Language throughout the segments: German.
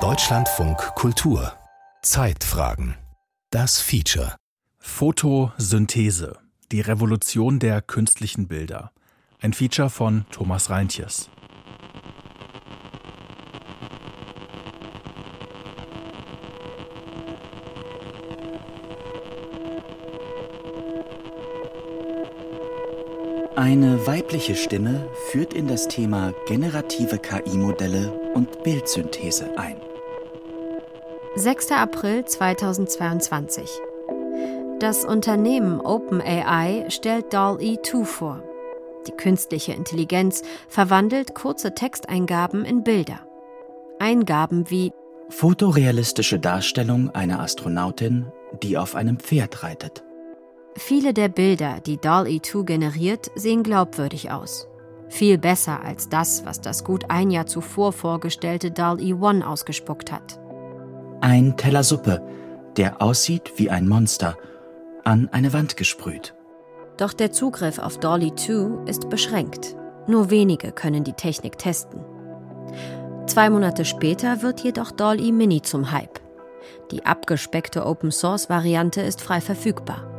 Deutschlandfunk Kultur. Zeitfragen. Das Feature. Photosynthese. Die Revolution der künstlichen Bilder. Ein Feature von Thomas Reintjes Eine weibliche Stimme führt in das Thema generative KI-Modelle und Bildsynthese ein. 6. April 2022. Das Unternehmen OpenAI stellt DALL-E 2 vor. Die künstliche Intelligenz verwandelt kurze Texteingaben in Bilder. Eingaben wie Fotorealistische Darstellung einer Astronautin, die auf einem Pferd reitet. Viele der Bilder, die DALL-E 2 generiert, sehen glaubwürdig aus. Viel besser als das, was das gut ein Jahr zuvor vorgestellte DALL-E 1 ausgespuckt hat. Ein Teller Suppe, der aussieht wie ein Monster, an eine Wand gesprüht. Doch der Zugriff auf DALL-E 2 ist beschränkt. Nur wenige können die Technik testen. Zwei Monate später wird jedoch DALL-E Mini zum Hype. Die abgespeckte Open-Source-Variante ist frei verfügbar.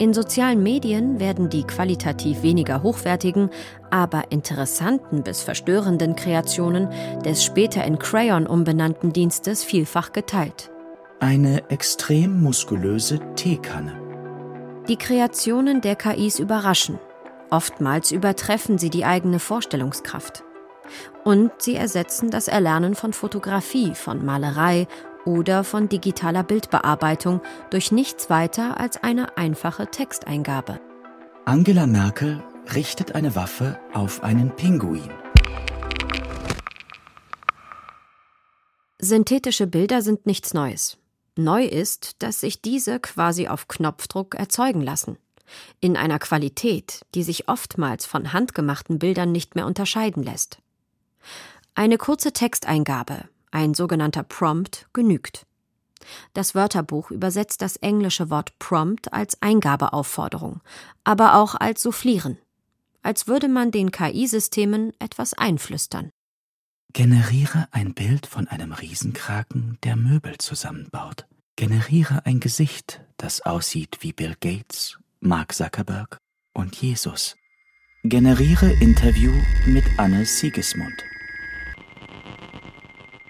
In sozialen Medien werden die qualitativ weniger hochwertigen, aber interessanten bis verstörenden Kreationen des später in Crayon umbenannten Dienstes vielfach geteilt. Eine extrem muskulöse Teekanne. Die Kreationen der KIs überraschen. Oftmals übertreffen sie die eigene Vorstellungskraft. Und sie ersetzen das Erlernen von Fotografie, von Malerei oder von digitaler Bildbearbeitung durch nichts weiter als eine einfache Texteingabe. Angela Merkel richtet eine Waffe auf einen Pinguin. Synthetische Bilder sind nichts Neues. Neu ist, dass sich diese quasi auf Knopfdruck erzeugen lassen. In einer Qualität, die sich oftmals von handgemachten Bildern nicht mehr unterscheiden lässt. Eine kurze Texteingabe, ein sogenannter Prompt genügt. Das Wörterbuch übersetzt das englische Wort Prompt als Eingabeaufforderung, aber auch als Soufflieren, als würde man den KI-Systemen etwas einflüstern. Generiere ein Bild von einem Riesenkraken, der Möbel zusammenbaut. Generiere ein Gesicht, das aussieht wie Bill Gates, Mark Zuckerberg und Jesus. Generiere Interview mit Anne Sigismund.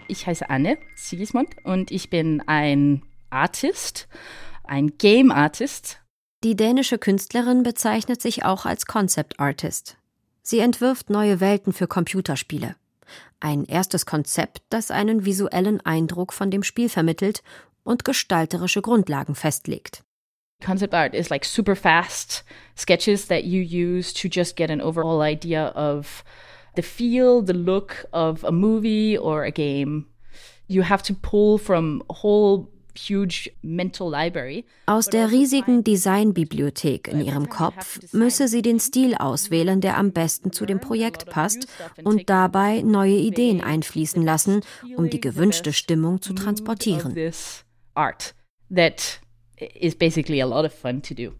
Ich heiße Anne Sigismund und ich bin ein Artist, ein Game Artist. Die dänische Künstlerin bezeichnet sich auch als Concept Artist. Sie entwirft neue Welten für Computerspiele. Ein erstes Konzept, das einen visuellen Eindruck von dem Spiel vermittelt und gestalterische Grundlagen festlegt. Concept art is like super fast sketches that you use to just get an overall idea of the feel, the look of a movie or a game. You have to pull from a whole huge mental library. Aus der riesigen Designbibliothek in ihrem Kopf müsse sie den Stil auswählen, der am besten zu dem Projekt passt und dabei neue Ideen einfließen lassen, um die gewünschte Stimmung zu transportieren. Art that is basically a lot of fun to do.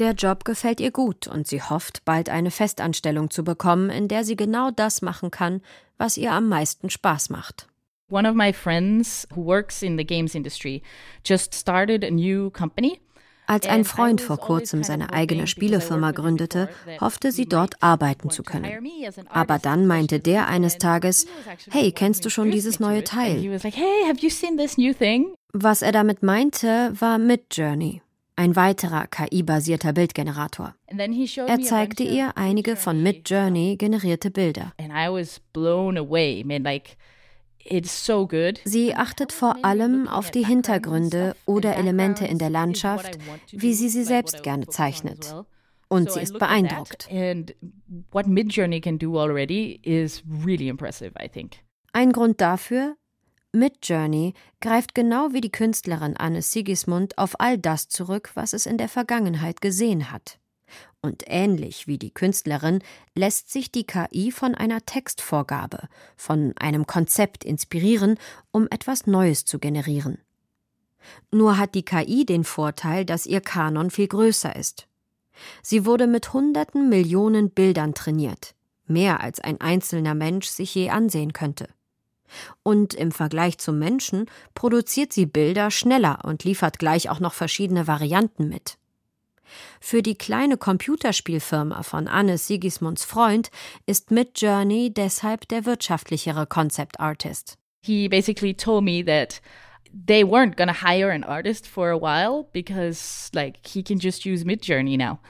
Der Job gefällt ihr gut und sie hofft, bald eine Festanstellung zu bekommen, in der sie genau das machen kann, was ihr am meisten Spaß macht. One of my friends who works in the games industry just started a new company. Als ein Freund vor kurzem seine eigene Spielefirma gründete, hoffte sie dort arbeiten zu können. Aber dann meinte der eines Tages, hey, kennst du schon dieses neue Teil? Was er damit meinte, war Midjourney ein weiterer KI-basierter Bildgenerator. Er zeigte ihr einige von Midjourney generierte Bilder. Sie achtet vor allem auf die Hintergründe oder Elemente in der Landschaft, wie sie sie selbst gerne zeichnet. Und sie ist beeindruckt. Ein Grund dafür, Midjourney greift genau wie die Künstlerin Anne Sigismund auf all das zurück, was es in der Vergangenheit gesehen hat. Und ähnlich wie die Künstlerin lässt sich die KI von einer Textvorgabe, von einem Konzept inspirieren, um etwas Neues zu generieren. Nur hat die KI den Vorteil, dass ihr Kanon viel größer ist. Sie wurde mit hunderten Millionen Bildern trainiert, mehr als ein einzelner Mensch sich je ansehen könnte. Und im Vergleich zum Menschen produziert sie Bilder schneller und liefert gleich auch noch verschiedene Varianten mit. Für die kleine Computerspielfirma von Anne Sigismunds Freund ist Midjourney deshalb der wirtschaftlichere Concept Artist. He basically told me that they weren't to hire an artist for a while because like he can just use Midjourney now.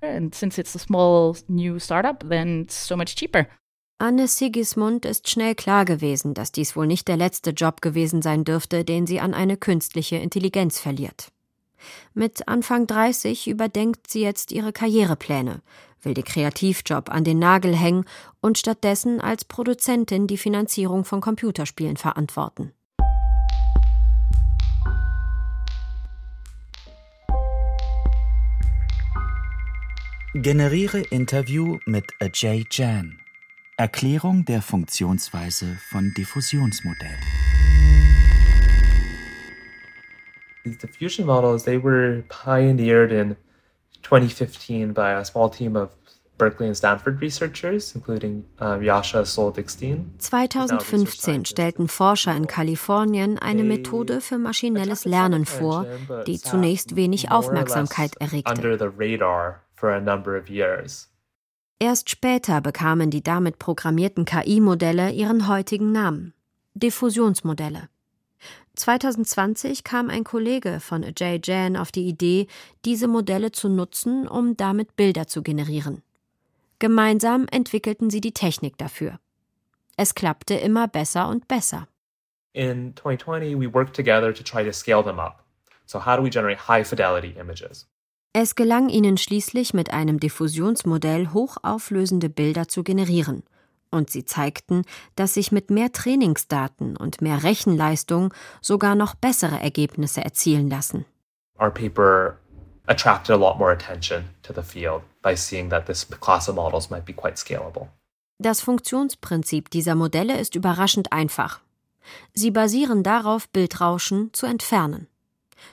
And since it's a small new startup, then it's so much cheaper. Anne Sigismund ist schnell klar gewesen, dass dies wohl nicht der letzte Job gewesen sein dürfte, den sie an eine künstliche Intelligenz verliert. Mit Anfang 30 überdenkt sie jetzt ihre Karrierepläne, will den Kreativjob an den Nagel hängen und stattdessen als Produzentin die Finanzierung von Computerspielen verantworten. Generiere Interview mit Ajay Jan. Erklärung der Funktionsweise von Diffusionsmodell. These diffusion models, they were pioneered in 2015 by a small team of Berkeley and Stanford researchers, including um, Yasha Soldikstein. 2015 stellten Forscher in Kalifornien eine Methode für maschinelles Lernen vor, die zunächst wenig Aufmerksamkeit erregte. Erst später bekamen die damit programmierten KI-Modelle ihren heutigen Namen Diffusionsmodelle. 2020 kam ein Kollege von Ajay Jan auf die Idee, diese Modelle zu nutzen, um damit Bilder zu generieren. Gemeinsam entwickelten sie die Technik dafür. Es klappte immer besser und besser. In 2020 we worked together to try to scale them up. So how do we generate high fidelity images? Es gelang ihnen schließlich mit einem Diffusionsmodell hochauflösende Bilder zu generieren, und sie zeigten, dass sich mit mehr Trainingsdaten und mehr Rechenleistung sogar noch bessere Ergebnisse erzielen lassen. Our paper attracted a lot more attention to the field by seeing that this class of models might be quite scalable. Das Funktionsprinzip dieser Modelle ist überraschend einfach. Sie basieren darauf, Bildrauschen zu entfernen.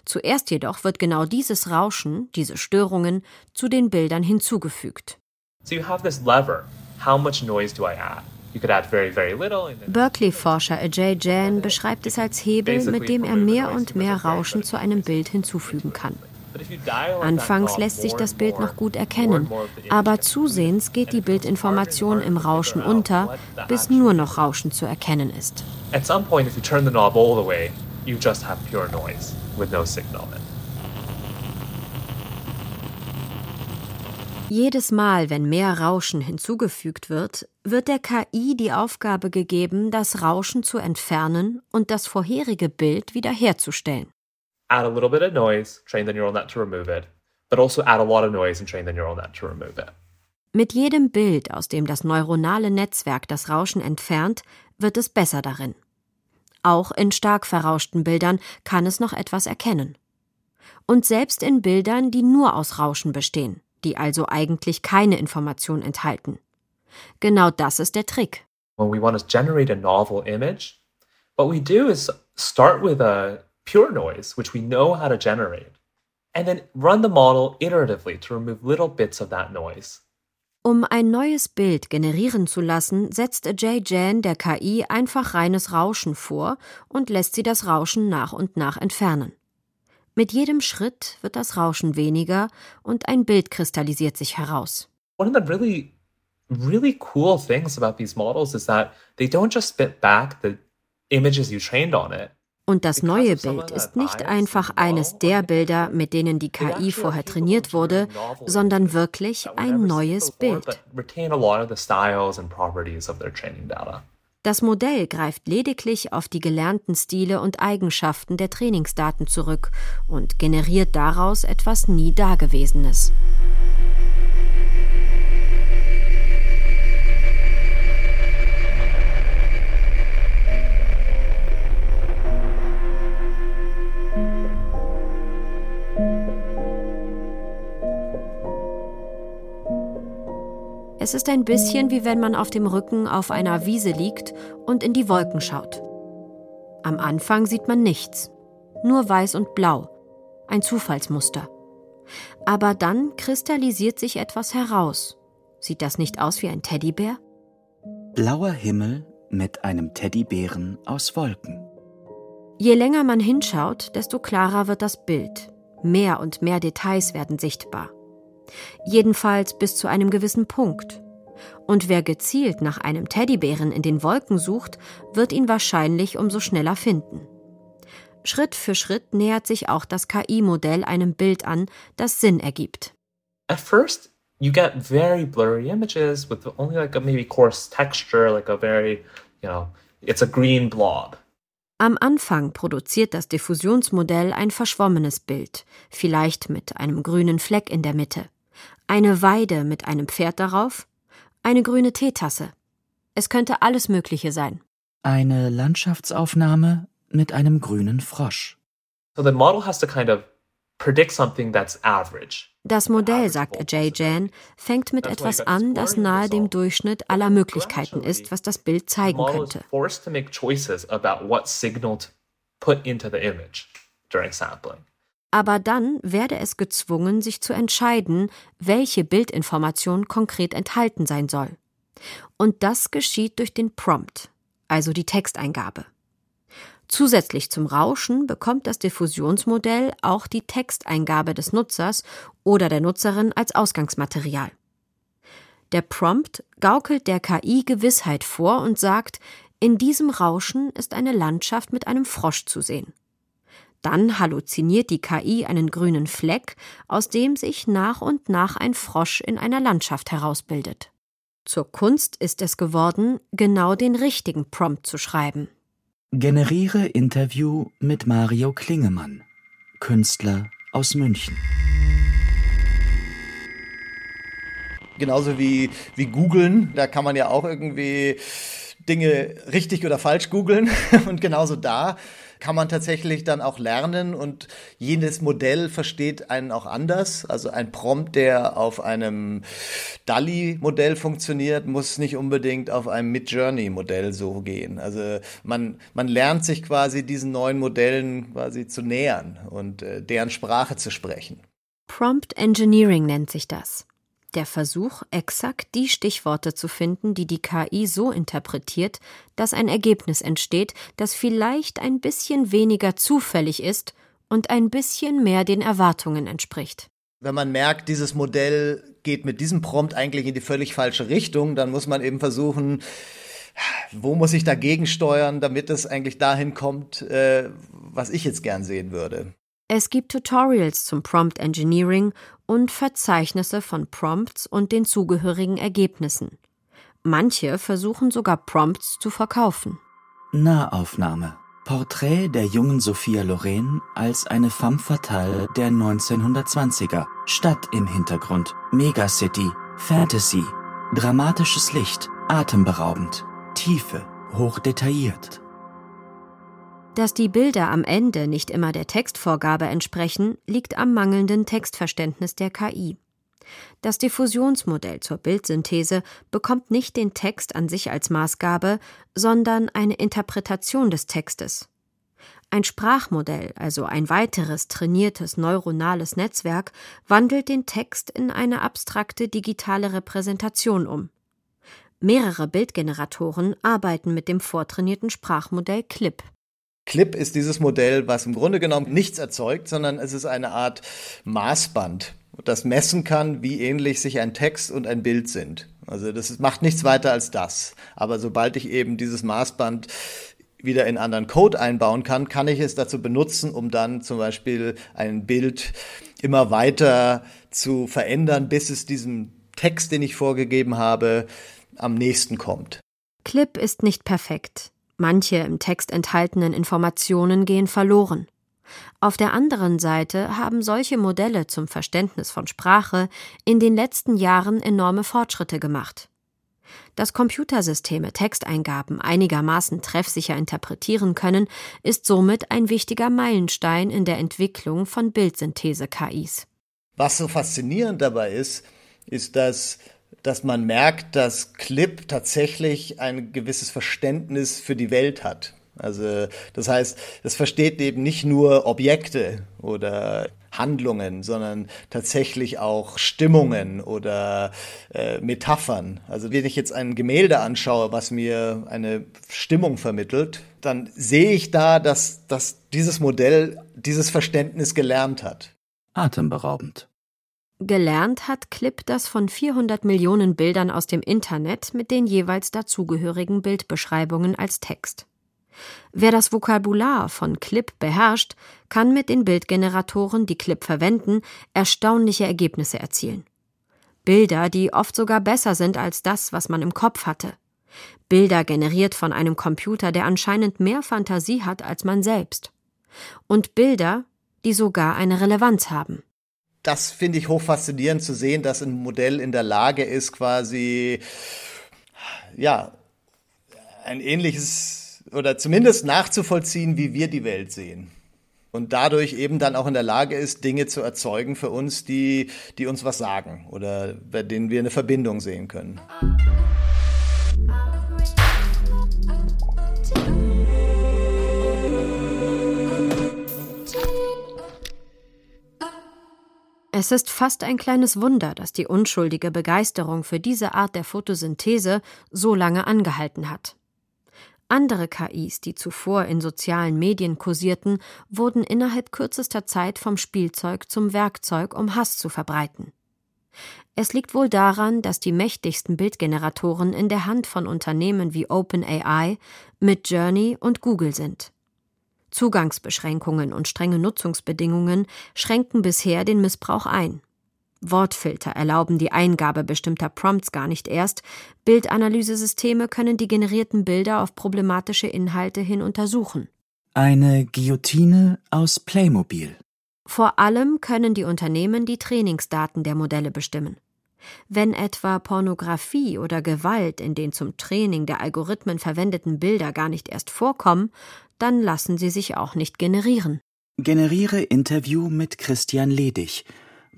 Zuerst jedoch wird genau dieses Rauschen, diese Störungen, zu den Bildern hinzugefügt. So you have this lever. How much noise do I add? Berkeley-Forscher Ajay Jain beschreibt es als Hebel, mit dem er mehr und mehr Rauschen zu einem Bild hinzufügen kann. Anfangs lässt sich das Bild noch gut erkennen, aber zusehends geht die Bildinformation im Rauschen unter, bis nur noch Rauschen zu erkennen ist. At some point, if you turn the knob all the way, you just have pure noise with no signal in. Jedes Mal, wenn mehr Rauschen hinzugefügt wird, wird der KI die Aufgabe gegeben, das Rauschen zu entfernen und das vorherige Bild wiederherzustellen. Add a little bit of noise, train the neural net to remove it, but also add a lot of noise and train the neural net to remove it. Mit jedem Bild, aus dem das neuronale Netzwerk das Rauschen entfernt, wird es besser darin. Auch in stark verrauschten Bildern kann es noch etwas erkennen. Und selbst in Bildern, die nur aus Rauschen bestehen, die also eigentlich keine Information enthalten. Genau das ist der Trick. When we want to generate a novel image, what we do is start with a pure noise, which we know how to generate, and then run the model iteratively to remove little bits of that noise. Um ein neues Bild generieren zu lassen, setzt Ajay Jan der KI einfach reines Rauschen vor und lässt sie das Rauschen nach und nach entfernen. Mit jedem Schritt wird das Rauschen weniger und ein Bild kristallisiert sich heraus. One of the really, really cool things about these models is that they don't just spit back the images you trained on it. Und das neue Bild ist nicht einfach eines der Bilder, mit denen die KI vorher trainiert wurde, sondern wirklich ein neues Bild. Das Modell greift lediglich auf die gelernten Stile und Eigenschaften der Trainingsdaten zurück und generiert daraus etwas nie Dagewesenes. Es ist ein bisschen wie wenn man auf dem Rücken auf einer Wiese liegt und in die Wolken schaut. Am Anfang sieht man nichts, nur weiß und blau, ein Zufallsmuster. Aber dann kristallisiert sich etwas heraus. Sieht das nicht aus wie ein Teddybär? Blauer Himmel mit einem Teddybären aus Wolken. Je länger man hinschaut, desto klarer wird das Bild. Mehr und mehr Details werden sichtbar. Jedenfalls bis zu einem gewissen Punkt. Und wer gezielt nach einem Teddybären in den Wolken sucht, wird ihn wahrscheinlich umso schneller finden. Schritt für Schritt nähert sich auch das KI-Modell einem Bild an, das Sinn ergibt. At first, you get very blurry images with only like a maybe coarse texture, like a very, you know, it's a green blob. Am Anfang produziert das Diffusionsmodell ein verschwommenes Bild, vielleicht mit einem grünen Fleck in der Mitte, eine Weide mit einem Pferd darauf, eine grüne Teetasse. Es könnte alles Mögliche sein. Eine Landschaftsaufnahme mit einem grünen Frosch. So the model has to kind of predict something that's average. Das Modell, sagt Ajay Jain, fängt mit etwas an, das nahe dem Durchschnitt aller Möglichkeiten ist, was das Bild zeigen könnte. forced to make choices about what signal to put into the image during sampling. Aber dann werde es gezwungen, sich zu entscheiden, welche Bildinformation konkret enthalten sein soll. Und das geschieht durch den Prompt, also die Texteingabe. Zusätzlich zum Rauschen bekommt das Diffusionsmodell auch die Texteingabe des Nutzers oder der Nutzerin als Ausgangsmaterial. Der Prompt gaukelt der KI Gewissheit vor und sagt, in diesem Rauschen ist eine Landschaft mit einem Frosch zu sehen. Dann halluziniert die KI einen grünen Fleck, aus dem sich nach und nach ein Frosch in einer Landschaft herausbildet. Zur Kunst ist es geworden, genau den richtigen Prompt zu schreiben. Generiere Interview mit Mario Klingemann, Künstler aus München. Genauso wie, wie googeln, da kann man ja auch irgendwie Dinge richtig oder falsch googeln. Und genauso da kann man tatsächlich dann auch lernen und jedes Modell versteht einen auch anders. Also ein Prompt, der auf einem DALI-Modell funktioniert, muss nicht unbedingt auf einem Midjourney-Modell so gehen. Also man, man lernt sich quasi diesen neuen Modellen quasi zu nähern und äh, deren Sprache zu sprechen. Prompt Engineering nennt sich das. Der Versuch, exakt die Stichworte zu finden, die die KI so interpretiert, dass ein Ergebnis entsteht, das vielleicht ein bisschen weniger zufällig ist und ein bisschen mehr den Erwartungen entspricht. Wenn man merkt, dieses Modell geht mit diesem Prompt eigentlich in die völlig falsche Richtung, dann muss man eben versuchen, wo muss ich dagegen steuern, damit es eigentlich dahin kommt, äh, was ich jetzt gern sehen würde. Es gibt Tutorials zum Prompt Engineering und Verzeichnisse von Prompts und den zugehörigen Ergebnissen. Manche versuchen sogar Prompts zu verkaufen. Nahaufnahme. Porträt der jungen Sophia Loren als eine femme fatale der 1920er. Stadt im Hintergrund. Megacity. Fantasy. Dramatisches Licht. Atemberaubend. Tiefe. Hochdetailliert. Dass die Bilder am Ende nicht immer der Textvorgabe entsprechen, liegt am mangelnden Textverständnis der KI. Das Diffusionsmodell zur Bildsynthese bekommt nicht den Text an sich als Maßgabe, sondern eine Interpretation des Textes. Ein Sprachmodell, also ein weiteres trainiertes neuronales Netzwerk, wandelt den Text in eine abstrakte digitale Repräsentation um. Mehrere Bildgeneratoren arbeiten mit dem vortrainierten Sprachmodell CLIP. Clip ist dieses Modell, was im Grunde genommen nichts erzeugt, sondern es ist eine Art Maßband, das messen kann, wie ähnlich sich ein Text und ein Bild sind. Also das macht nichts weiter als das. Aber sobald ich eben dieses Maßband wieder in anderen Code einbauen kann, kann ich es dazu benutzen, um dann zum Beispiel ein Bild immer weiter zu verändern, bis es diesem Text, den ich vorgegeben habe, am nächsten kommt. Clip ist nicht perfekt. Manche im Text enthaltenen Informationen gehen verloren. Auf der anderen Seite haben solche Modelle zum Verständnis von Sprache in den letzten Jahren enorme Fortschritte gemacht. Dass Computersysteme Texteingaben einigermaßen treffsicher interpretieren können, ist somit ein wichtiger Meilenstein in der Entwicklung von Bildsynthese-KIs. Was so faszinierend dabei ist, ist, dass dass man merkt, dass Clip tatsächlich ein gewisses Verständnis für die Welt hat. Also das heißt, es versteht eben nicht nur Objekte oder Handlungen, sondern tatsächlich auch Stimmungen oder äh, Metaphern. Also wenn ich jetzt ein Gemälde anschaue, was mir eine Stimmung vermittelt, dann sehe ich da, dass, dass dieses Modell dieses Verständnis gelernt hat. Atemberaubend. Gelernt hat Clip das von 400 Millionen Bildern aus dem Internet mit den jeweils dazugehörigen Bildbeschreibungen als Text. Wer das Vokabular von Clip beherrscht, kann mit den Bildgeneratoren, die Clip verwenden, erstaunliche Ergebnisse erzielen. Bilder, die oft sogar besser sind als das, was man im Kopf hatte. Bilder generiert von einem Computer, der anscheinend mehr Fantasie hat als man selbst. Und Bilder, die sogar eine Relevanz haben das finde ich hochfaszinierend zu sehen, dass ein Modell in der Lage ist, quasi, ja, ein ähnliches oder zumindest nachzuvollziehen, wie wir die Welt sehen. Und dadurch eben dann auch in der Lage ist, Dinge zu erzeugen für uns, die, die uns was sagen oder bei denen wir eine Verbindung sehen können. Es ist fast ein kleines Wunder, dass die unschuldige Begeisterung für diese Art der Photosynthese so lange angehalten hat. Andere KIs, die zuvor in sozialen Medien kursierten, wurden innerhalb kürzester Zeit vom Spielzeug zum Werkzeug, um Hass zu verbreiten. Es liegt wohl daran, dass die mächtigsten Bildgeneratoren in der Hand von Unternehmen wie OpenAI, Midjourney und Google sind. Zugangsbeschränkungen und strenge Nutzungsbedingungen schränken bisher den Missbrauch ein. Wortfilter erlauben die Eingabe bestimmter Prompts gar nicht erst, Bildanalysesysteme können die generierten Bilder auf problematische Inhalte hin untersuchen. Eine Guillotine aus Playmobil. Vor allem können die Unternehmen die Trainingsdaten der Modelle bestimmen. Wenn etwa Pornografie oder Gewalt in den zum Training der Algorithmen verwendeten Bilder gar nicht erst vorkommen, dann lassen sie sich auch nicht generieren. Generiere Interview mit Christian Ledig,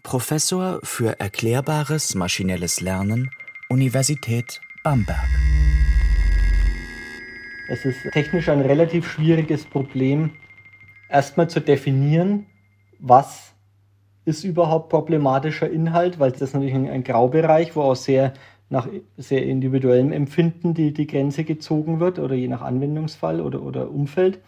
Professor für erklärbares maschinelles Lernen, Universität Bamberg. Es ist technisch ein relativ schwieriges Problem, erstmal zu definieren, was ist überhaupt problematischer Inhalt, weil das ist natürlich ein, ein Graubereich, wo auch sehr nach sehr individuellem Empfinden die, die Grenze gezogen wird oder je nach Anwendungsfall oder, oder Umfeld.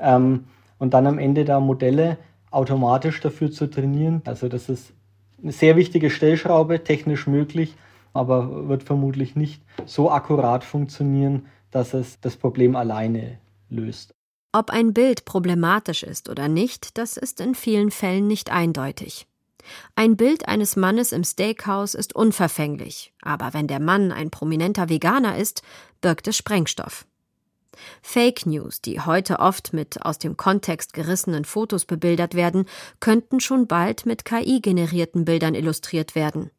Ähm, und dann am Ende da Modelle automatisch dafür zu trainieren. Also das ist eine sehr wichtige Stellschraube, technisch möglich, aber wird vermutlich nicht so akkurat funktionieren, dass es das Problem alleine löst. Ob ein Bild problematisch ist oder nicht, das ist in vielen Fällen nicht eindeutig. Ein Bild eines Mannes im Steakhouse ist unverfänglich, aber wenn der Mann ein prominenter Veganer ist, birgt es Sprengstoff. Fake News, die heute oft mit aus dem Kontext gerissenen Fotos bebildert werden, könnten schon bald mit KI generierten Bildern illustriert werden.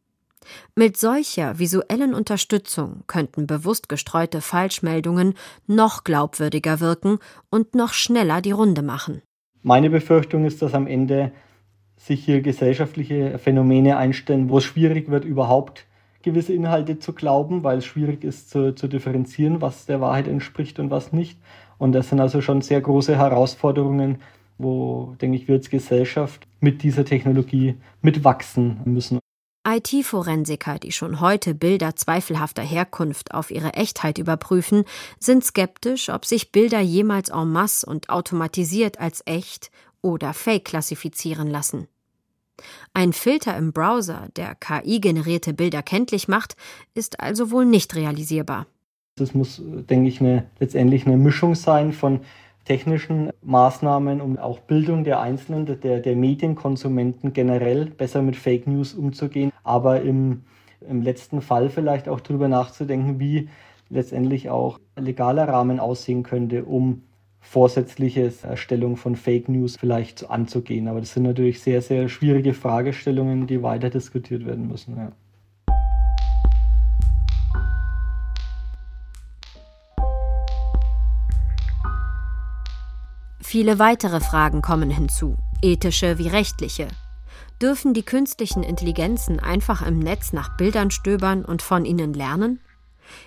Mit solcher visuellen Unterstützung könnten bewusst gestreute Falschmeldungen noch glaubwürdiger wirken und noch schneller die Runde machen. Meine Befürchtung ist, dass am Ende sich hier gesellschaftliche Phänomene einstellen, wo es schwierig wird, überhaupt gewisse Inhalte zu glauben, weil es schwierig ist zu, zu differenzieren, was der Wahrheit entspricht und was nicht. Und das sind also schon sehr große Herausforderungen, wo, denke ich, wir als Gesellschaft mit dieser Technologie mitwachsen müssen. IT-Forensiker, die schon heute Bilder zweifelhafter Herkunft auf ihre Echtheit überprüfen, sind skeptisch, ob sich Bilder jemals en masse und automatisiert als echt oder fake klassifizieren lassen. Ein Filter im Browser, der KI-generierte Bilder kenntlich macht, ist also wohl nicht realisierbar. Es muss, denke ich, eine, letztendlich eine Mischung sein von technischen Maßnahmen, um auch Bildung der Einzelnen, der, der Medienkonsumenten generell besser mit Fake News umzugehen, aber im, im letzten Fall vielleicht auch darüber nachzudenken, wie letztendlich auch legaler Rahmen aussehen könnte, um vorsätzliche Erstellung von Fake News vielleicht anzugehen. Aber das sind natürlich sehr, sehr schwierige Fragestellungen, die weiter diskutiert werden müssen. Ja. Viele weitere Fragen kommen hinzu, ethische wie rechtliche. Dürfen die künstlichen Intelligenzen einfach im Netz nach Bildern stöbern und von ihnen lernen?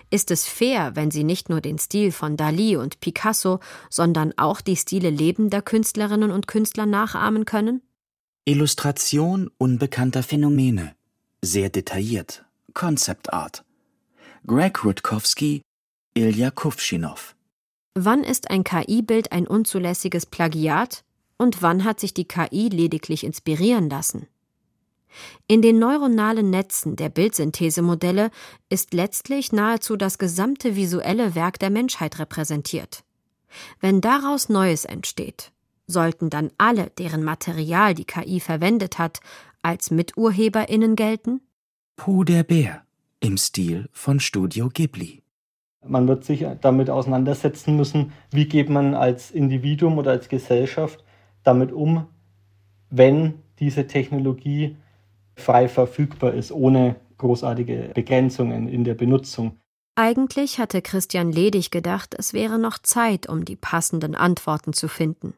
Ist es fair, wenn sie nicht nur den Stil von Dali und Picasso, sondern auch die Stile lebender Künstlerinnen und Künstler nachahmen können? Illustration unbekannter Phänomene. Sehr detailliert. Concept Art. Greg Rutkowski, Ilja Kuvschinow. Wann ist ein KI-Bild ein unzulässiges Plagiat und wann hat sich die KI lediglich inspirieren lassen? In den neuronalen Netzen der Bildsynthesemodelle ist letztlich nahezu das gesamte visuelle Werk der Menschheit repräsentiert. Wenn daraus Neues entsteht, sollten dann alle, deren Material die KI verwendet hat, als Miturheberinnen gelten? Puh der Bär im Stil von Studio Ghibli. Man wird sich damit auseinandersetzen müssen, wie geht man als Individuum oder als Gesellschaft damit um, wenn diese Technologie frei verfügbar ist, ohne großartige Begrenzungen in der Benutzung. Eigentlich hatte Christian Ledig gedacht, es wäre noch Zeit, um die passenden Antworten zu finden.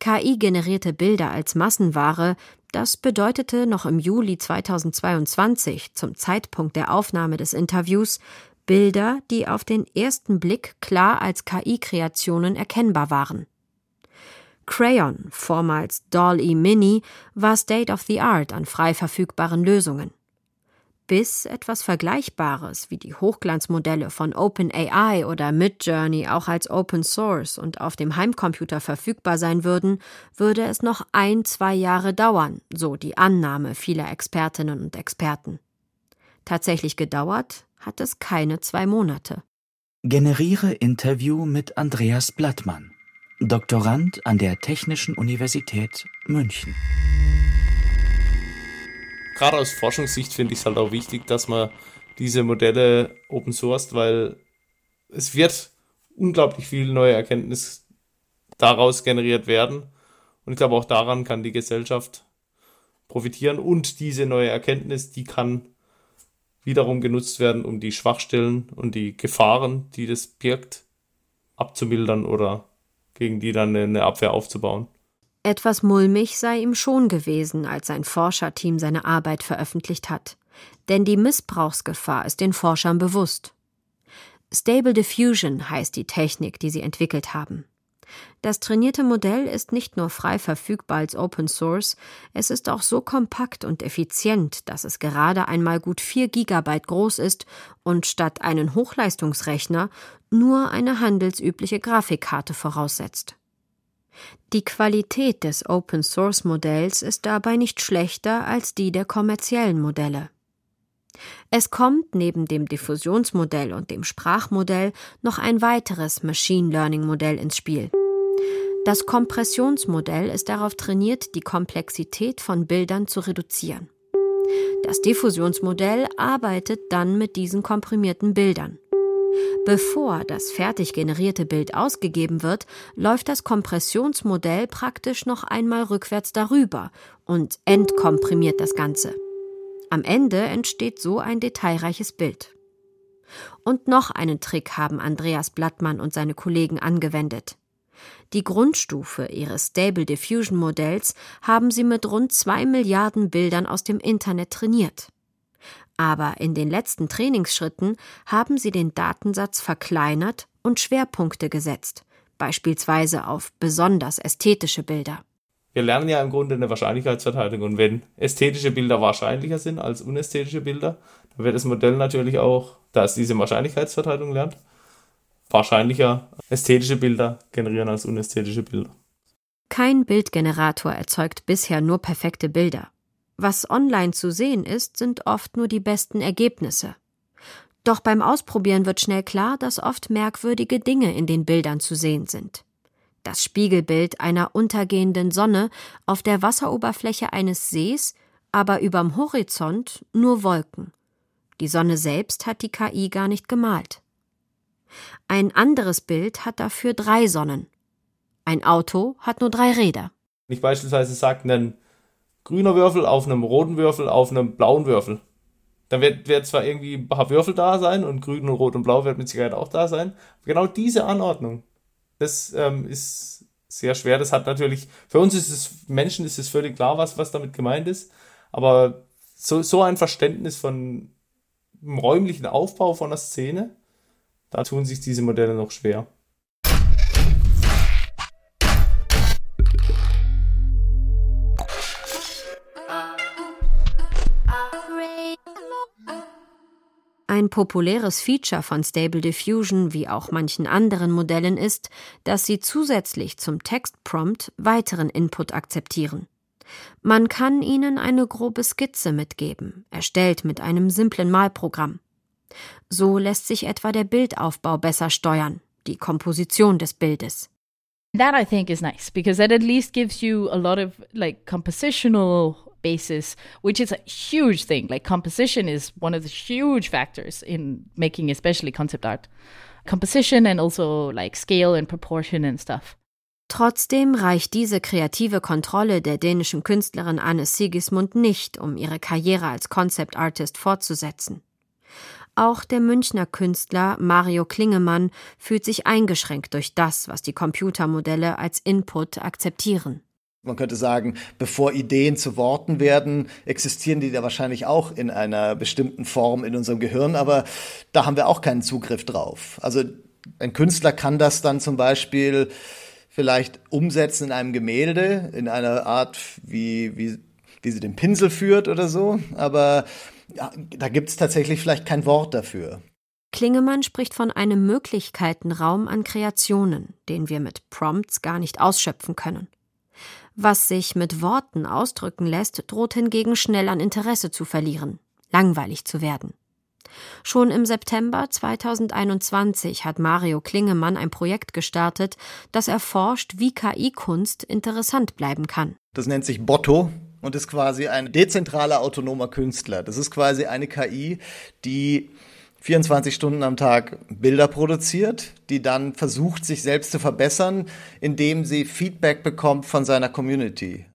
KI-generierte Bilder als Massenware, das bedeutete noch im Juli 2022, zum Zeitpunkt der Aufnahme des Interviews, Bilder, die auf den ersten Blick klar als KI-Kreationen erkennbar waren. Crayon, vormals Doll-E Mini, war State of the Art an frei verfügbaren Lösungen. Bis etwas Vergleichbares wie die Hochglanzmodelle von OpenAI oder Midjourney auch als Open Source und auf dem Heimcomputer verfügbar sein würden, würde es noch ein, zwei Jahre dauern, so die Annahme vieler Expertinnen und Experten. Tatsächlich gedauert hat es keine zwei Monate. Generiere Interview mit Andreas Blattmann. Doktorand an der Technischen Universität München. Gerade aus Forschungssicht finde ich es halt auch wichtig, dass man diese Modelle open sourced, weil es wird unglaublich viel neue Erkenntnis daraus generiert werden. Und ich glaube, auch daran kann die Gesellschaft profitieren. Und diese neue Erkenntnis, die kann wiederum genutzt werden, um die Schwachstellen und die Gefahren, die das birgt, abzumildern oder gegen die dann eine Abwehr aufzubauen. Etwas mulmig sei ihm schon gewesen, als sein Forscherteam seine Arbeit veröffentlicht hat. Denn die Missbrauchsgefahr ist den Forschern bewusst. Stable Diffusion heißt die Technik, die sie entwickelt haben. Das trainierte Modell ist nicht nur frei verfügbar als Open Source, es ist auch so kompakt und effizient, dass es gerade einmal gut 4 GB groß ist und statt einen Hochleistungsrechner nur eine handelsübliche Grafikkarte voraussetzt. Die Qualität des Open Source Modells ist dabei nicht schlechter als die der kommerziellen Modelle. Es kommt neben dem Diffusionsmodell und dem Sprachmodell noch ein weiteres Machine Learning Modell ins Spiel. Das Kompressionsmodell ist darauf trainiert, die Komplexität von Bildern zu reduzieren. Das Diffusionsmodell arbeitet dann mit diesen komprimierten Bildern. Bevor das fertig generierte Bild ausgegeben wird, läuft das Kompressionsmodell praktisch noch einmal rückwärts darüber und entkomprimiert das Ganze. Am Ende entsteht so ein detailreiches Bild. Und noch einen Trick haben Andreas Blattmann und seine Kollegen angewendet. Die Grundstufe ihres Stable Diffusion Modells haben sie mit rund zwei Milliarden Bildern aus dem Internet trainiert. Aber in den letzten Trainingsschritten haben sie den Datensatz verkleinert und Schwerpunkte gesetzt, beispielsweise auf besonders ästhetische Bilder. Wir lernen ja im Grunde eine Wahrscheinlichkeitsverteilung und wenn ästhetische Bilder wahrscheinlicher sind als unästhetische Bilder, dann wird das Modell natürlich auch, da es diese Wahrscheinlichkeitsverteilung lernt, wahrscheinlicher ästhetische Bilder generieren als unästhetische Bilder. Kein Bildgenerator erzeugt bisher nur perfekte Bilder. Was online zu sehen ist, sind oft nur die besten Ergebnisse. Doch beim Ausprobieren wird schnell klar, dass oft merkwürdige Dinge in den Bildern zu sehen sind. Das Spiegelbild einer untergehenden Sonne auf der Wasseroberfläche eines Sees, aber überm Horizont nur Wolken. Die Sonne selbst hat die KI gar nicht gemalt. Ein anderes Bild hat dafür drei Sonnen. Ein Auto hat nur drei Räder. Wenn ich beispielsweise sage, ein grüner Würfel auf einem roten Würfel auf einem blauen Würfel, dann wird, wird zwar irgendwie ein paar Würfel da sein und grün und rot und blau wird mit Sicherheit auch da sein. Genau diese Anordnung, das ähm, ist sehr schwer. Das hat natürlich, für uns ist es, Menschen ist es völlig klar, was, was damit gemeint ist. Aber so, so ein Verständnis von dem räumlichen Aufbau von einer Szene, da tun sich diese Modelle noch schwer. Ein populäres Feature von Stable Diffusion wie auch manchen anderen Modellen ist, dass sie zusätzlich zum Textprompt weiteren Input akzeptieren. Man kann ihnen eine grobe Skizze mitgeben, erstellt mit einem simplen Malprogramm. So lässt sich etwa der Bildaufbau besser steuern, die Komposition des Bildes. That I think is nice because that at least gives you a lot of like compositional basis, which is a huge thing. Like composition is one of the huge factors in making especially concept art. Composition and also like scale and proportion and stuff. Trotzdem reicht diese kreative Kontrolle der dänischen Künstlerin Anne Sigismund nicht, um ihre Karriere als Concept Artist fortzusetzen. Auch der Münchner Künstler Mario Klingemann fühlt sich eingeschränkt durch das, was die Computermodelle als Input akzeptieren. Man könnte sagen, bevor Ideen zu Worten werden, existieren die da wahrscheinlich auch in einer bestimmten Form in unserem Gehirn, aber da haben wir auch keinen Zugriff drauf. Also ein Künstler kann das dann zum Beispiel vielleicht umsetzen in einem Gemälde, in einer Art, wie, wie, wie sie den Pinsel führt oder so, aber da gibt es tatsächlich vielleicht kein Wort dafür. Klingemann spricht von einem Möglichkeitenraum an Kreationen, den wir mit Prompts gar nicht ausschöpfen können. Was sich mit Worten ausdrücken lässt, droht hingegen schnell an Interesse zu verlieren, langweilig zu werden. Schon im September 2021 hat Mario Klingemann ein Projekt gestartet, das erforscht, wie KI-Kunst interessant bleiben kann. Das nennt sich Botto und ist quasi ein dezentraler autonomer Künstler. Das ist quasi eine KI, die 24 Stunden am Tag Bilder produziert, die dann versucht, sich selbst zu verbessern, indem sie Feedback bekommt von seiner Community.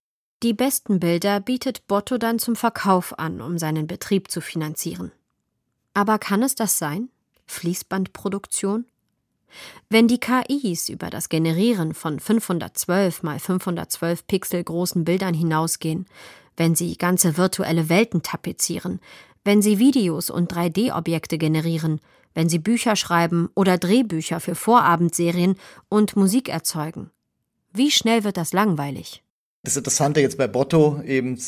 Die besten Bilder bietet Botto dann zum Verkauf an, um seinen Betrieb zu finanzieren. Aber kann es das sein? Fließbandproduktion? Wenn die KIs über das Generieren von 512 mal 512 Pixel großen Bildern hinausgehen, wenn sie ganze virtuelle Welten tapezieren, wenn sie Videos und 3D-Objekte generieren, wenn sie Bücher schreiben oder Drehbücher für Vorabendserien und Musik erzeugen. Wie schnell wird das langweilig? Das Interessante jetzt bei Botto eben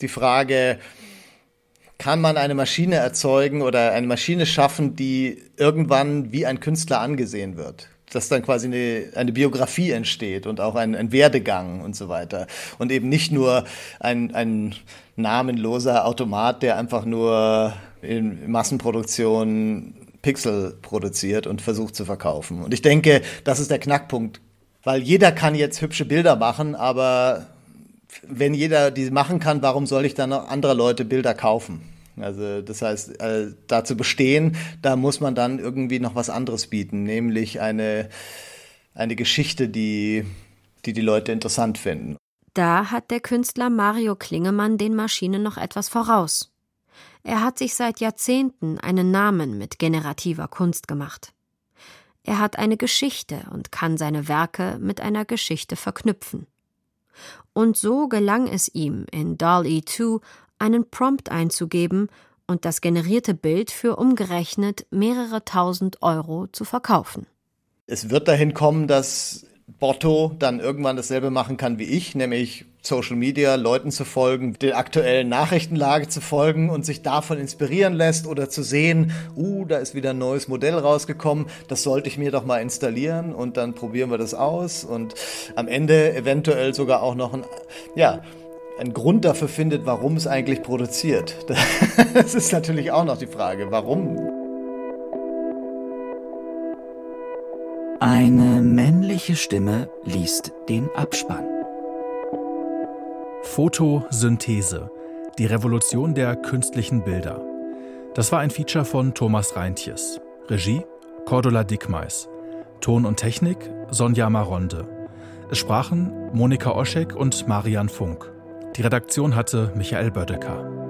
die Frage, kann man eine Maschine erzeugen oder eine Maschine schaffen, die irgendwann wie ein Künstler angesehen wird? dass dann quasi eine, eine Biografie entsteht und auch ein, ein Werdegang und so weiter. Und eben nicht nur ein, ein namenloser Automat, der einfach nur in Massenproduktion Pixel produziert und versucht zu verkaufen. Und ich denke, das ist der Knackpunkt, weil jeder kann jetzt hübsche Bilder machen, aber wenn jeder die machen kann, warum soll ich dann noch andere Leute Bilder kaufen? Also das heißt, äh, da zu bestehen, da muss man dann irgendwie noch was anderes bieten, nämlich eine, eine Geschichte, die, die die Leute interessant finden. Da hat der Künstler Mario Klingemann den Maschinen noch etwas voraus. Er hat sich seit Jahrzehnten einen Namen mit generativer Kunst gemacht. Er hat eine Geschichte und kann seine Werke mit einer Geschichte verknüpfen. Und so gelang es ihm in DALL-E 2 einen Prompt einzugeben und das generierte Bild für umgerechnet mehrere tausend Euro zu verkaufen. Es wird dahin kommen, dass Botto dann irgendwann dasselbe machen kann wie ich, nämlich Social Media Leuten zu folgen, der aktuellen Nachrichtenlage zu folgen und sich davon inspirieren lässt oder zu sehen, uh, da ist wieder ein neues Modell rausgekommen, das sollte ich mir doch mal installieren und dann probieren wir das aus und am Ende eventuell sogar auch noch ein, ja, einen Grund dafür findet, warum es eigentlich produziert. Das ist natürlich auch noch die Frage, warum. Eine männliche Stimme liest den Abspann. Photosynthese. Die Revolution der künstlichen Bilder. Das war ein Feature von Thomas Reintjes. Regie Cordula Dickmeis. Ton und Technik Sonja Maronde. Es sprachen Monika Oschek und Marian Funk. Die Redaktion hatte Michael Bödecker.